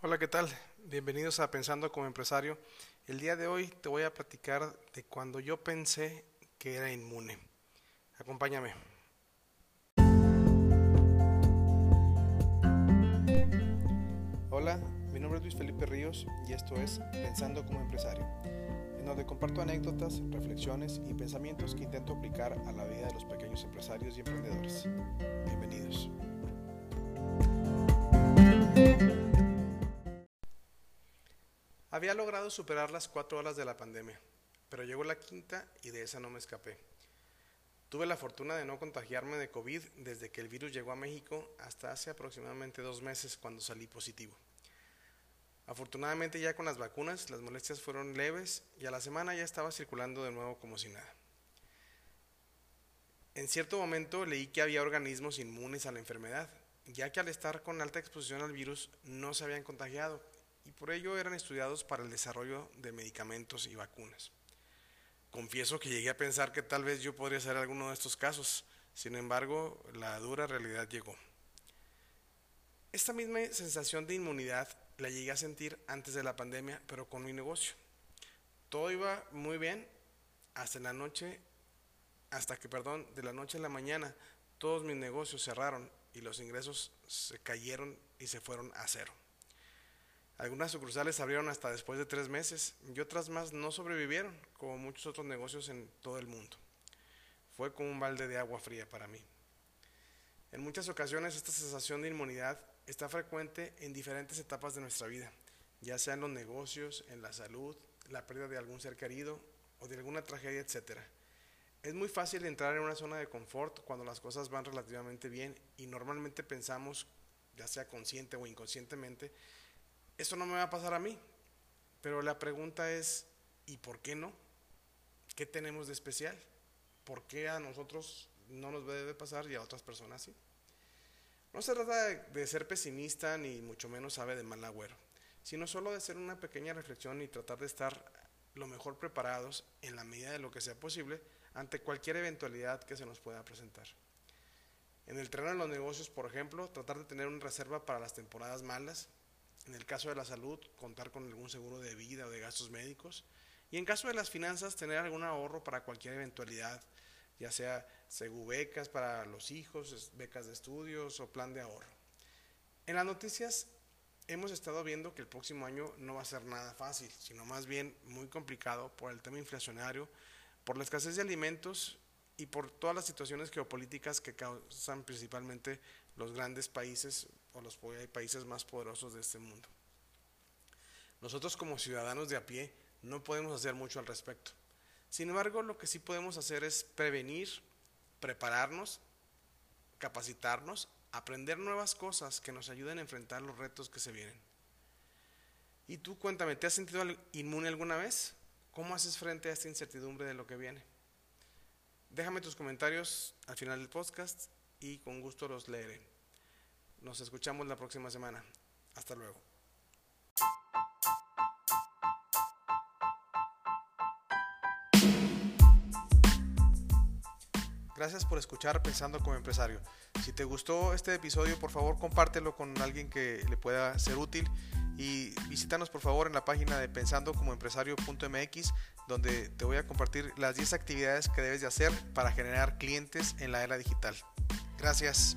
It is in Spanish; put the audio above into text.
Hola, ¿qué tal? Bienvenidos a Pensando como empresario. El día de hoy te voy a platicar de cuando yo pensé que era inmune. Acompáñame. Hola, mi nombre es Luis Felipe Ríos y esto es Pensando como empresario, en donde comparto anécdotas, reflexiones y pensamientos que intento aplicar a la vida de los pequeños empresarios y emprendedores. Bienvenidos. Había logrado superar las cuatro horas de la pandemia, pero llegó la quinta y de esa no me escapé. Tuve la fortuna de no contagiarme de COVID desde que el virus llegó a México hasta hace aproximadamente dos meses cuando salí positivo. Afortunadamente ya con las vacunas las molestias fueron leves y a la semana ya estaba circulando de nuevo como si nada. En cierto momento leí que había organismos inmunes a la enfermedad, ya que al estar con alta exposición al virus no se habían contagiado y por ello eran estudiados para el desarrollo de medicamentos y vacunas. Confieso que llegué a pensar que tal vez yo podría ser alguno de estos casos, sin embargo, la dura realidad llegó. Esta misma sensación de inmunidad la llegué a sentir antes de la pandemia, pero con mi negocio. Todo iba muy bien hasta la noche, hasta que, perdón, de la noche a la mañana, todos mis negocios cerraron y los ingresos se cayeron y se fueron a cero. Algunas sucursales abrieron hasta después de tres meses y otras más no sobrevivieron, como muchos otros negocios en todo el mundo. Fue como un balde de agua fría para mí. En muchas ocasiones esta sensación de inmunidad está frecuente en diferentes etapas de nuestra vida, ya sea en los negocios, en la salud, la pérdida de algún ser querido o de alguna tragedia, etc. Es muy fácil entrar en una zona de confort cuando las cosas van relativamente bien y normalmente pensamos, ya sea consciente o inconscientemente, esto no me va a pasar a mí. Pero la pregunta es, ¿y por qué no? ¿Qué tenemos de especial? ¿Por qué a nosotros no nos debe pasar y a otras personas sí? No se trata de, ser pesimista ni mucho menos sabe de mal agüero, sino solo de hacer una pequeña reflexión y tratar de estar lo mejor preparados en la medida de lo que sea posible ante cualquier eventualidad que se nos pueda presentar. En el terreno de los negocios, por ejemplo, tratar de tener una reserva para las temporadas malas, en el caso de la salud, contar con algún seguro de vida o de gastos médicos. Y en caso de las finanzas, tener algún ahorro para cualquier eventualidad, ya sea becas para los hijos, becas de estudios o plan de ahorro. En las noticias hemos estado viendo que el próximo año no va a ser nada fácil, sino más bien muy complicado por el tema inflacionario, por la escasez de alimentos y por todas las situaciones geopolíticas que causan principalmente los grandes países o los países más poderosos de este mundo. Nosotros como ciudadanos de a pie no podemos hacer mucho al respecto. Sin embargo, lo que sí podemos hacer es prevenir, prepararnos, capacitarnos, aprender nuevas cosas que nos ayuden a enfrentar los retos que se vienen. Y tú cuéntame, ¿te has sentido inmune alguna vez? ¿Cómo haces frente a esta incertidumbre de lo que viene? Déjame tus comentarios al final del podcast y con gusto los leeré. Nos escuchamos la próxima semana. Hasta luego. Gracias por escuchar Pensando como empresario. Si te gustó este episodio, por favor compártelo con alguien que le pueda ser útil y visítanos por favor en la página de pensandocomoempresario.mx donde te voy a compartir las 10 actividades que debes de hacer para generar clientes en la era digital. Gracias.